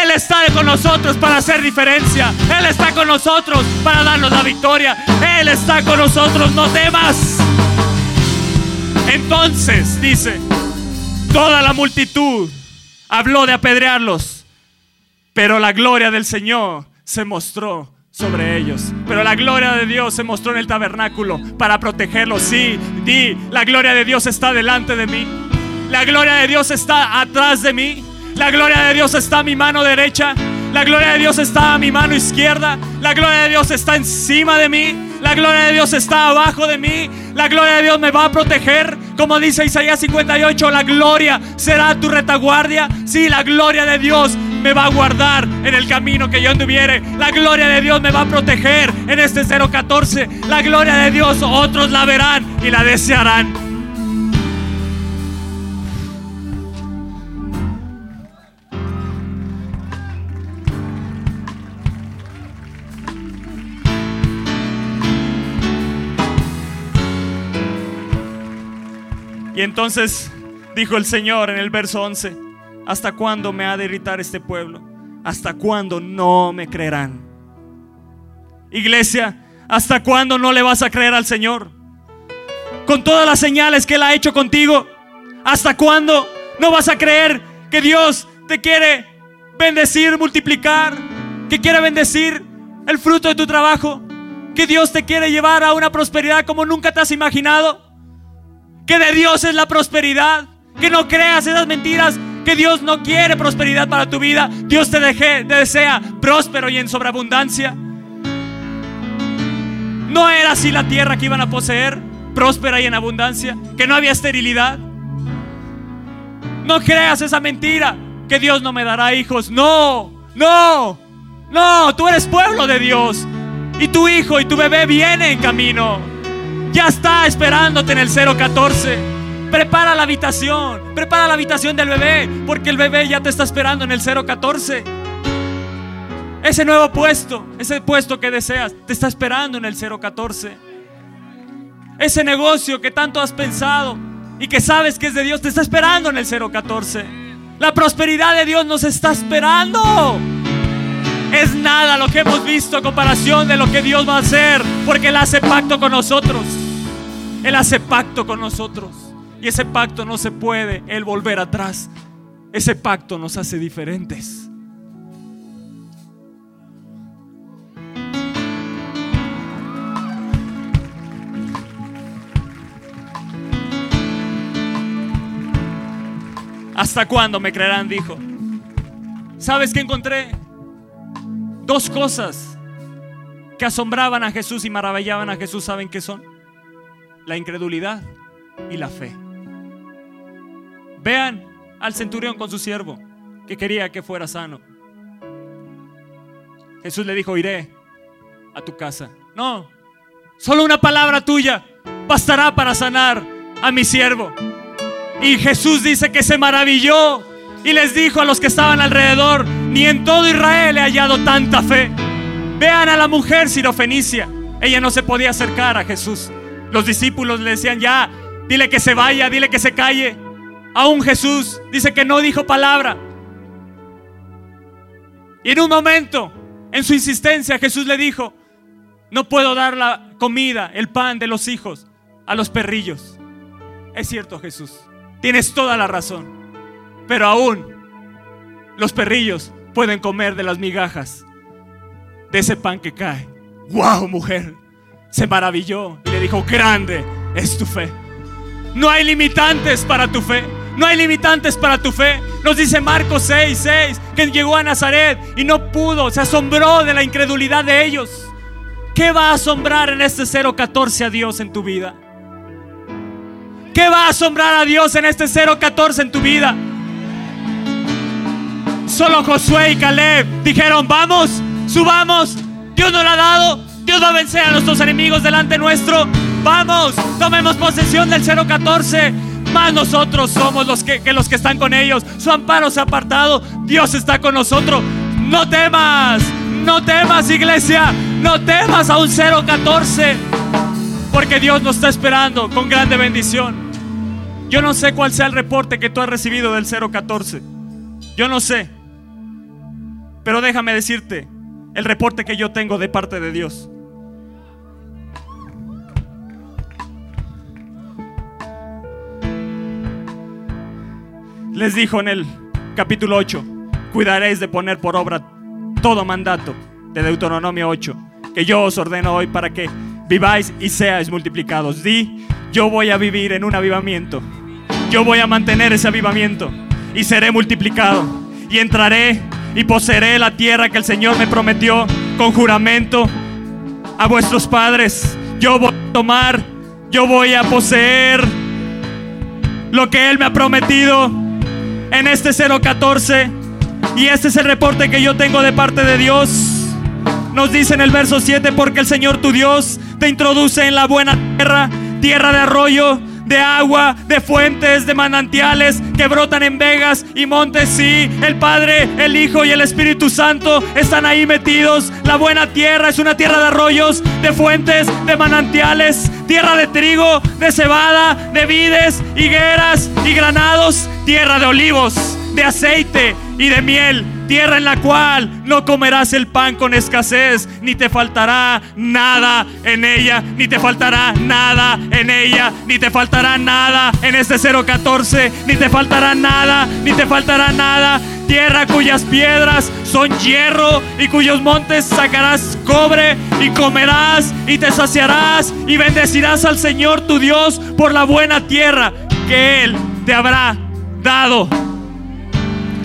él está con nosotros para hacer diferencia. Él está con nosotros para darnos la victoria. Él está con nosotros, no temas. Entonces, dice, toda la multitud habló de apedrearlos, pero la gloria del Señor se mostró sobre ellos. Pero la gloria de Dios se mostró en el tabernáculo para protegerlos. Sí, di, la gloria de Dios está delante de mí. La gloria de Dios está atrás de mí. La gloria de Dios está a mi mano derecha. La gloria de Dios está a mi mano izquierda. La gloria de Dios está encima de mí. La gloria de Dios está abajo de mí. La gloria de Dios me va a proteger. Como dice Isaías 58, la gloria será tu retaguardia. Sí, la gloria de Dios me va a guardar en el camino que yo anduviere. La gloria de Dios me va a proteger en este 014. La gloria de Dios otros la verán y la desearán. Y entonces dijo el Señor en el verso 11, ¿hasta cuándo me ha de irritar este pueblo? ¿Hasta cuándo no me creerán? Iglesia, ¿hasta cuándo no le vas a creer al Señor? Con todas las señales que Él ha hecho contigo, ¿hasta cuándo no vas a creer que Dios te quiere bendecir, multiplicar, que quiere bendecir el fruto de tu trabajo, que Dios te quiere llevar a una prosperidad como nunca te has imaginado? que de Dios es la prosperidad, que no creas esas mentiras, que Dios no quiere prosperidad para tu vida, Dios te, te desea próspero y en sobreabundancia. No era así la tierra que iban a poseer, próspera y en abundancia, que no había esterilidad. No creas esa mentira, que Dios no me dará hijos. No, no, no, tú eres pueblo de Dios. Y tu hijo y tu bebé viene en camino. Ya está esperándote en el 014. Prepara la habitación, prepara la habitación del bebé, porque el bebé ya te está esperando en el 014. Ese nuevo puesto, ese puesto que deseas, te está esperando en el 014. Ese negocio que tanto has pensado y que sabes que es de Dios, te está esperando en el 014. La prosperidad de Dios nos está esperando. Es nada lo que hemos visto a comparación de lo que Dios va a hacer, porque Él hace pacto con nosotros. Él hace pacto con nosotros. Y ese pacto no se puede Él volver atrás. Ese pacto nos hace diferentes. ¿Hasta cuándo me creerán? Dijo. ¿Sabes qué encontré? Dos cosas que asombraban a Jesús y maravillaban a Jesús. ¿Saben qué son? La incredulidad y la fe. Vean al centurión con su siervo que quería que fuera sano. Jesús le dijo, iré a tu casa. No, solo una palabra tuya bastará para sanar a mi siervo. Y Jesús dice que se maravilló y les dijo a los que estaban alrededor, ni en todo Israel he hallado tanta fe. Vean a la mujer sirofenicia. Ella no se podía acercar a Jesús. Los discípulos le decían, ya, dile que se vaya, dile que se calle. Aún Jesús dice que no dijo palabra. Y en un momento, en su insistencia, Jesús le dijo, no puedo dar la comida, el pan de los hijos a los perrillos. Es cierto, Jesús. Tienes toda la razón. Pero aún los perrillos pueden comer de las migajas de ese pan que cae. ¡Wow, mujer! Se maravilló y le dijo, grande es tu fe. No hay limitantes para tu fe. No hay limitantes para tu fe. Nos dice Marcos 6, 6, que llegó a Nazaret y no pudo, se asombró de la incredulidad de ellos. ¿Qué va a asombrar en este 014 a Dios en tu vida? ¿Qué va a asombrar a Dios en este 014 en tu vida? Solo Josué y Caleb dijeron, vamos, subamos. Dios nos lo ha dado. Dios va a vencer a nuestros enemigos delante nuestro. Vamos, tomemos posesión del 014. Más nosotros somos los que, que, los que están con ellos. Su amparo se ha apartado. Dios está con nosotros. No temas, no temas iglesia. No temas a un 014. Porque Dios nos está esperando con grande bendición. Yo no sé cuál sea el reporte que tú has recibido del 014. Yo no sé. Pero déjame decirte el reporte que yo tengo de parte de Dios. Les dijo en el capítulo 8, cuidaréis de poner por obra todo mandato de Deuteronomio 8, que yo os ordeno hoy para que viváis y seáis multiplicados. Di, yo voy a vivir en un avivamiento. Yo voy a mantener ese avivamiento y seré multiplicado. Y entraré y poseeré la tierra que el Señor me prometió con juramento a vuestros padres. Yo voy a tomar, yo voy a poseer lo que Él me ha prometido en este 014. Y este es el reporte que yo tengo de parte de Dios. Nos dice en el verso 7, porque el Señor tu Dios te introduce en la buena tierra, tierra de arroyo, de agua, de fuentes, de manantiales que brotan en vegas y montes. Sí, el Padre, el Hijo y el Espíritu Santo están ahí metidos. La buena tierra es una tierra de arroyos, de fuentes, de manantiales, tierra de trigo, de cebada, de vides, higueras y granados, tierra de olivos, de aceite y de miel tierra en la cual no comerás el pan con escasez, ni te faltará nada en ella, ni te faltará nada en ella, ni te faltará nada en este 014, ni te faltará nada, ni te faltará nada. Tierra cuyas piedras son hierro y cuyos montes sacarás cobre y comerás y te saciarás y bendecirás al Señor tu Dios por la buena tierra que Él te habrá dado.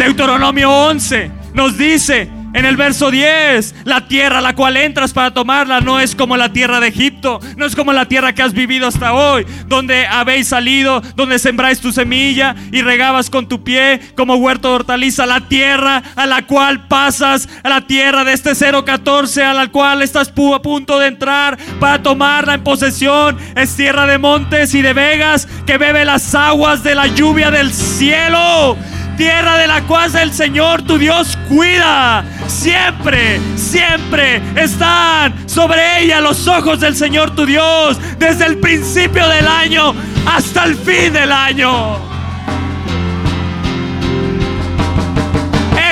Deuteronomio 11 nos dice En el verso 10, la tierra a la cual entras para tomarla no es como la tierra de Egipto, no es como la tierra que has vivido hasta hoy, donde habéis salido, donde sembráis tu semilla y regabas con tu pie como huerto de hortaliza. La tierra a la cual pasas, a la tierra de este 014 a la cual estás a punto de entrar para tomarla en posesión, es tierra de montes y de vegas que bebe las aguas de la lluvia del cielo tierra de la cual el Señor tu Dios cuida. Siempre, siempre están sobre ella los ojos del Señor tu Dios, desde el principio del año hasta el fin del año.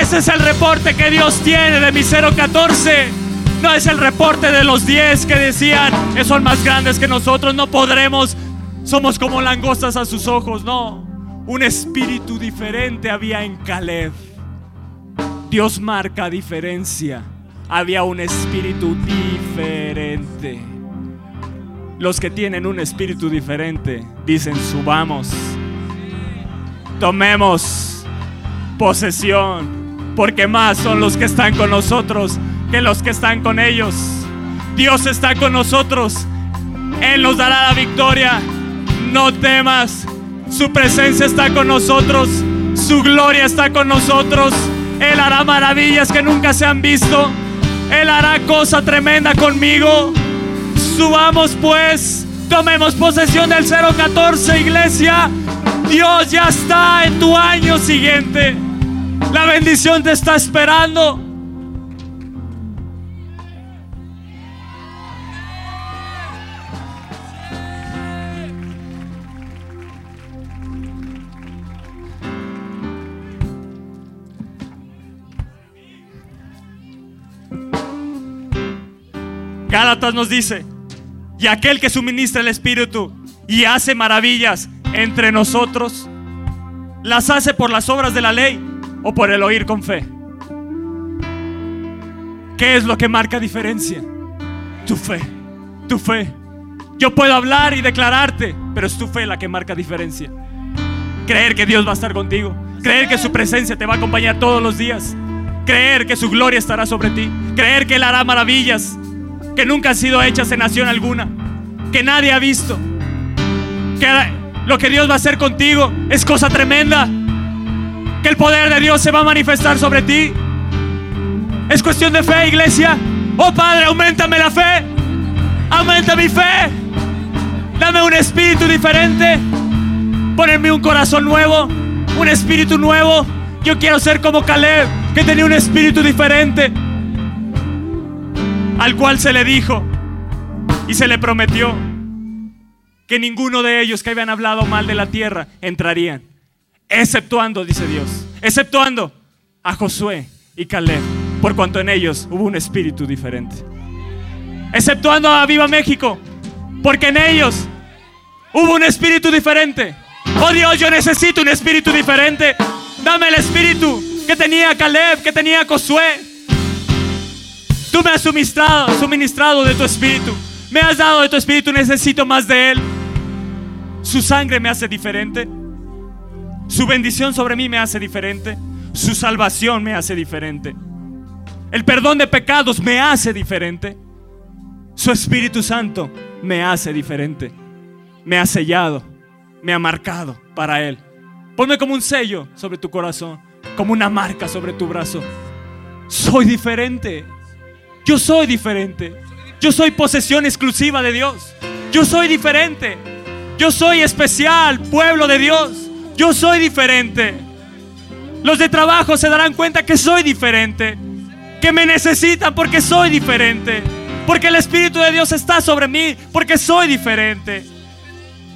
Ese es el reporte que Dios tiene de mi 014. No es el reporte de los 10 que decían, que son más grandes que nosotros, no podremos, somos como langostas a sus ojos, no. Un espíritu diferente había en Caleb. Dios marca diferencia. Había un espíritu diferente. Los que tienen un espíritu diferente dicen, subamos, tomemos posesión, porque más son los que están con nosotros que los que están con ellos. Dios está con nosotros. Él nos dará la victoria. No temas, su presencia está con nosotros. Su gloria está con nosotros. Él hará maravillas que nunca se han visto. Él hará cosa tremenda conmigo. Subamos pues, tomemos posesión del 014, iglesia. Dios ya está en tu año siguiente. La bendición te está esperando. Gálatas nos dice, y aquel que suministra el Espíritu y hace maravillas entre nosotros, las hace por las obras de la ley o por el oír con fe. ¿Qué es lo que marca diferencia? Tu fe, tu fe. Yo puedo hablar y declararte, pero es tu fe la que marca diferencia. Creer que Dios va a estar contigo, creer que su presencia te va a acompañar todos los días, creer que su gloria estará sobre ti, creer que Él hará maravillas que nunca han sido hechas en nación alguna, que nadie ha visto. Que lo que Dios va a hacer contigo es cosa tremenda. Que el poder de Dios se va a manifestar sobre ti. Es cuestión de fe, iglesia. Oh Padre, aumentame la fe. Aumenta mi fe. Dame un espíritu diferente. Ponerme un corazón nuevo. Un espíritu nuevo. Yo quiero ser como Caleb, que tenía un espíritu diferente al cual se le dijo y se le prometió que ninguno de ellos que habían hablado mal de la tierra entrarían, exceptuando, dice Dios, exceptuando a Josué y Caleb, por cuanto en ellos hubo un espíritu diferente. Exceptuando a Viva México, porque en ellos hubo un espíritu diferente. Oh Dios, yo necesito un espíritu diferente. Dame el espíritu que tenía Caleb, que tenía Josué, Tú me has suministrado, suministrado de tu espíritu. Me has dado de tu espíritu, necesito más de Él. Su sangre me hace diferente. Su bendición sobre mí me hace diferente. Su salvación me hace diferente. El perdón de pecados me hace diferente. Su Espíritu Santo me hace diferente. Me ha sellado, me ha marcado para Él. Ponme como un sello sobre tu corazón, como una marca sobre tu brazo. Soy diferente. Yo soy diferente. Yo soy posesión exclusiva de Dios. Yo soy diferente. Yo soy especial, pueblo de Dios. Yo soy diferente. Los de trabajo se darán cuenta que soy diferente. Que me necesitan porque soy diferente. Porque el Espíritu de Dios está sobre mí. Porque soy diferente.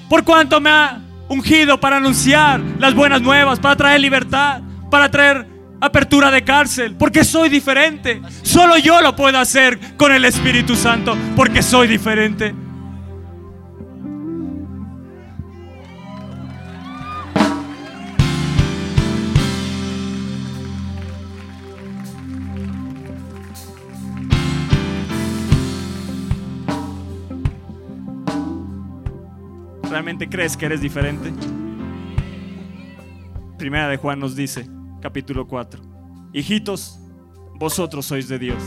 Por cuanto me ha ungido para anunciar las buenas nuevas, para traer libertad, para traer apertura de cárcel, porque soy diferente. Solo yo lo puedo hacer con el Espíritu Santo, porque soy diferente. ¿Realmente crees que eres diferente? Primera de Juan nos dice, capítulo 4. Hijitos, vosotros sois de Dios.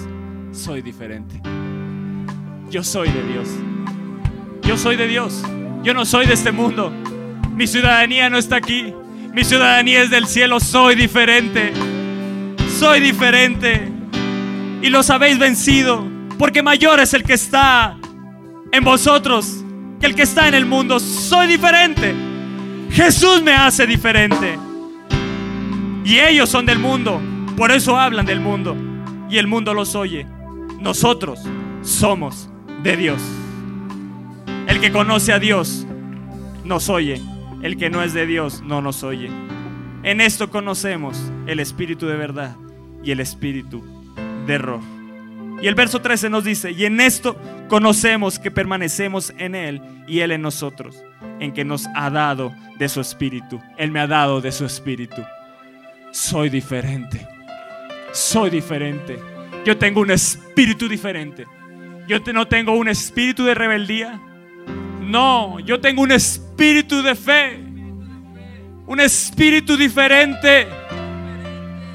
Soy diferente. Yo soy de Dios. Yo soy de Dios. Yo no soy de este mundo. Mi ciudadanía no está aquí. Mi ciudadanía es del cielo. Soy diferente. Soy diferente. Y los habéis vencido. Porque mayor es el que está en vosotros que el que está en el mundo. Soy diferente. Jesús me hace diferente. Y ellos son del mundo. Por eso hablan del mundo. Y el mundo los oye. Nosotros somos de Dios. El que conoce a Dios nos oye. El que no es de Dios no nos oye. En esto conocemos el espíritu de verdad y el espíritu de error. Y el verso 13 nos dice, y en esto conocemos que permanecemos en Él y Él en nosotros, en que nos ha dado de su espíritu. Él me ha dado de su espíritu. Soy diferente. Soy diferente. Yo tengo un espíritu diferente. Yo no tengo un espíritu de rebeldía. No, yo tengo un espíritu de fe. Un espíritu diferente.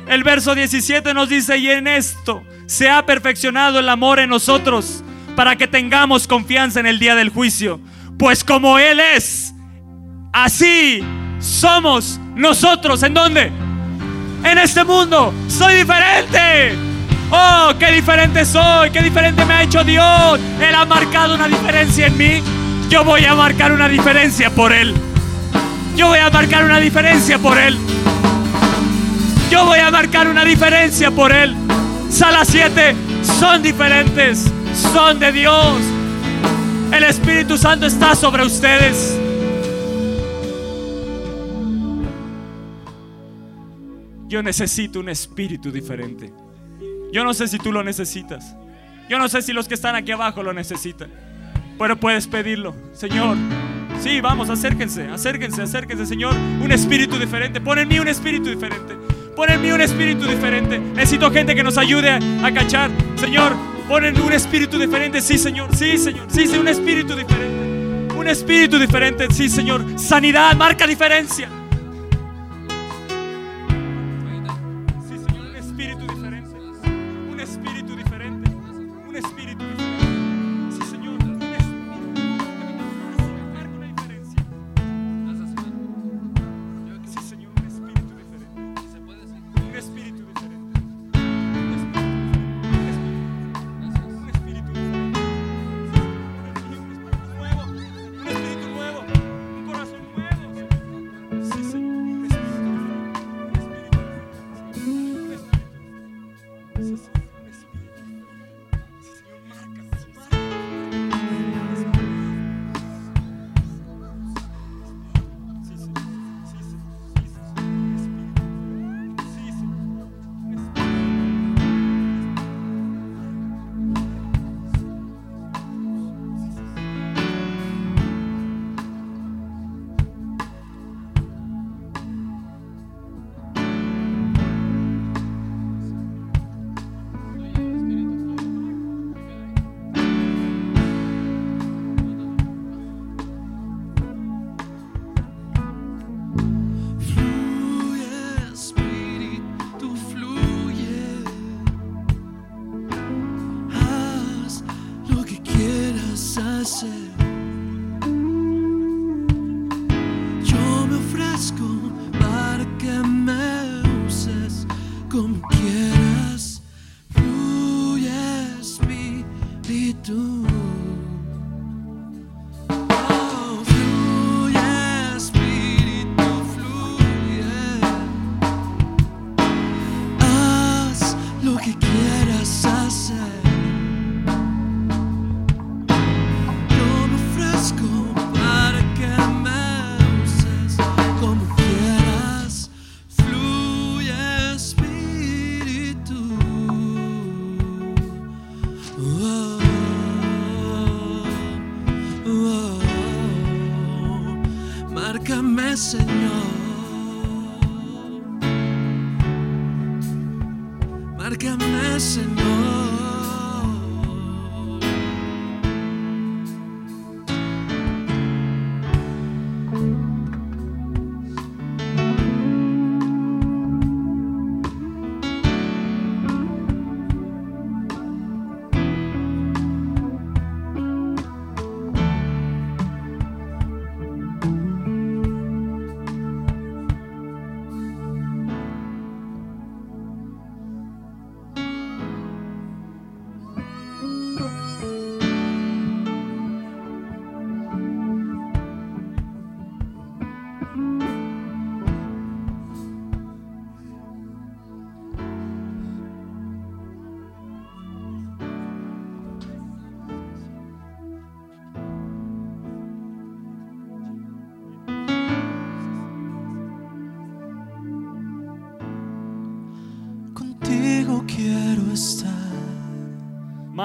El verso 17 nos dice, y en esto se ha perfeccionado el amor en nosotros para que tengamos confianza en el día del juicio. Pues como Él es, así somos nosotros. ¿En dónde? En este mundo. Soy diferente. Oh, qué diferente soy, qué diferente me ha hecho Dios. Él ha marcado una diferencia en mí. Yo voy a marcar una diferencia por Él. Yo voy a marcar una diferencia por Él. Yo voy a marcar una diferencia por Él. Sala 7 son diferentes, son de Dios. El Espíritu Santo está sobre ustedes. Yo necesito un espíritu diferente. Yo no sé si tú lo necesitas. Yo no sé si los que están aquí abajo lo necesitan. Pero puedes pedirlo. Señor, sí, vamos, acérquense, acérquense, acérquense, Señor. Un espíritu diferente. Pon en mí un espíritu diferente. Pon en mí un espíritu diferente. Necesito gente que nos ayude a, cachar. Señor, pon en un espíritu diferente. Sí, Señor. Sí, Señor. Sí, sí, un espíritu diferente. Un espíritu diferente. Sí, Señor. Sanidad marca diferencia.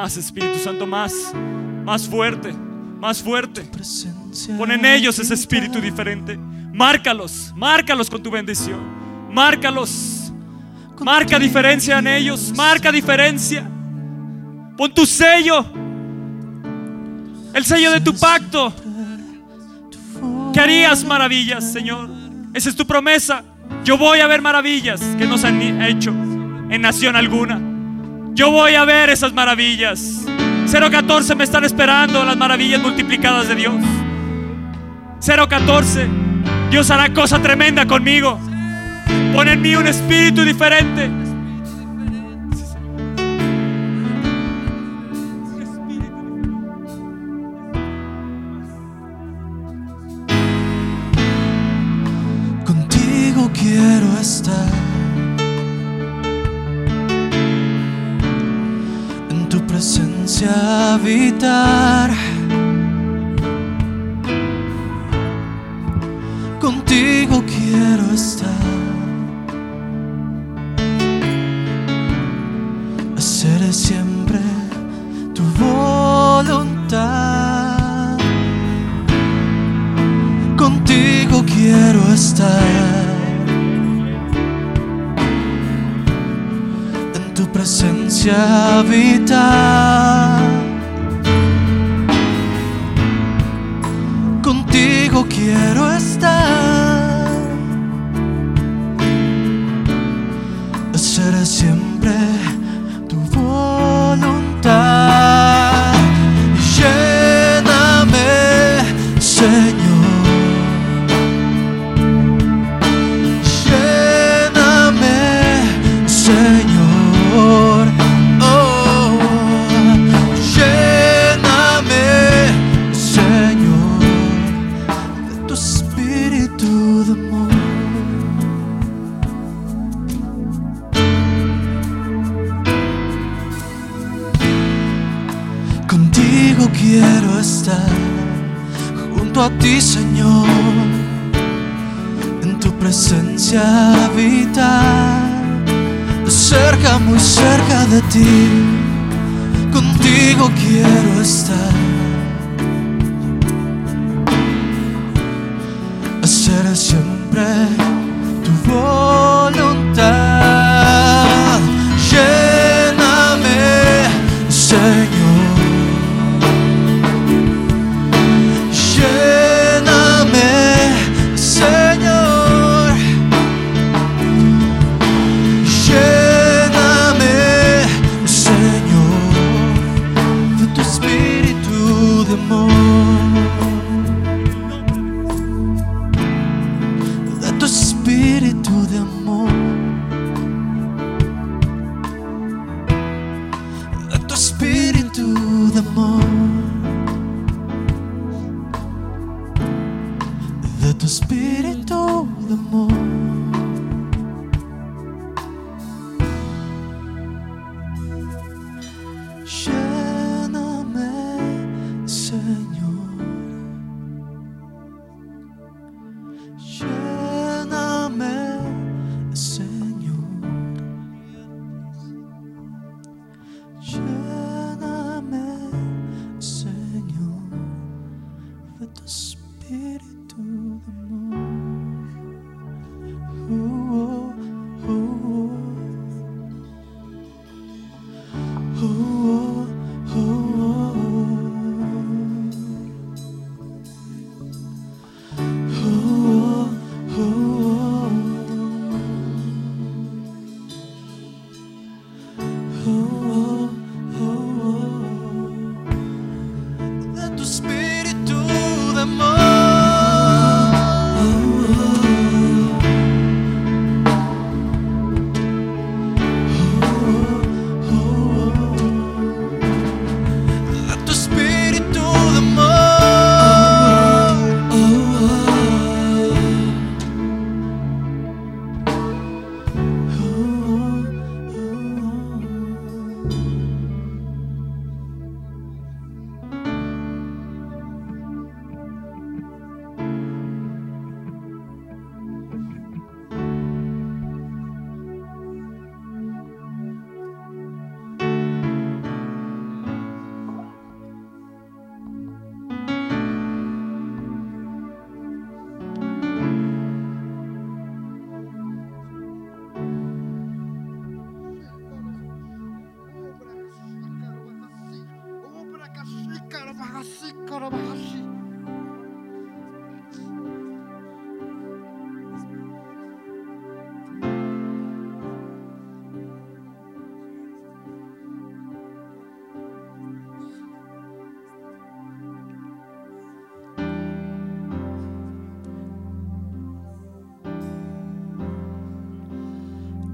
Más Espíritu Santo, más, más fuerte, más fuerte. Pon en ellos ese espíritu diferente. Márcalos, márcalos con tu bendición. Márcalos. Marca diferencia en ellos. Marca diferencia. Pon tu sello. El sello de tu pacto. Que harías maravillas, Señor. Esa es tu promesa. Yo voy a ver maravillas que no se han hecho en nación alguna. Yo voy a ver esas maravillas. 014 me están esperando las maravillas multiplicadas de Dios. 014. Dios hará cosa tremenda conmigo. Pon en mí un espíritu diferente. Contigo quiero estar. Hacer siempre tu voluntad. Contigo quiero estar. En tu presencia habitar. Quiero estar.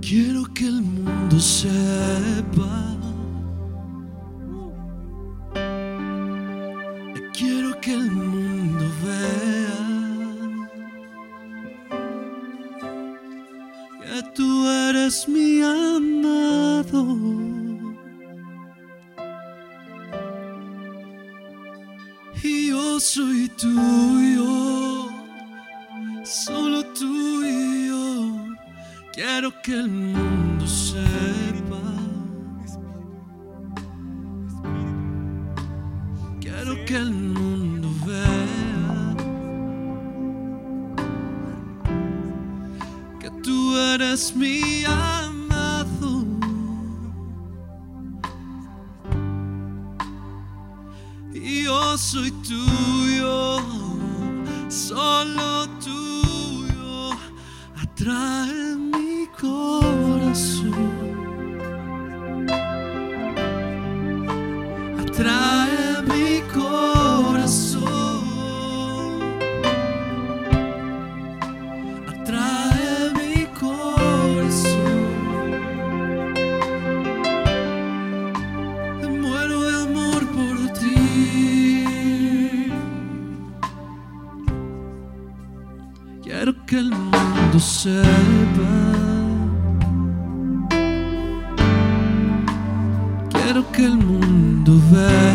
Quiero que el mundo sea que el mundo sepa. Quiero que el mundo vea que tú eres mi amado. Y yo soy tú. Quiero que el mundo sepa. Quiero que el mundo vea.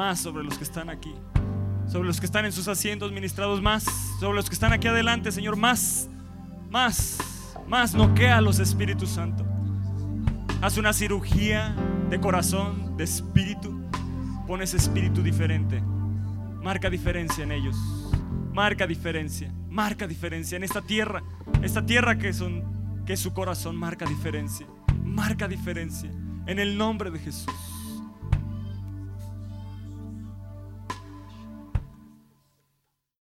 Más sobre los que están aquí. Sobre los que están en sus asientos ministrados, más. Sobre los que están aquí adelante, Señor, más. Más. Más. Noquea a los Espíritus Santo. Haz una cirugía de corazón, de espíritu. Pon ese espíritu diferente. Marca diferencia en ellos. Marca diferencia. Marca diferencia en esta tierra. Esta tierra que, son, que su corazón marca diferencia. Marca diferencia. En el nombre de Jesús.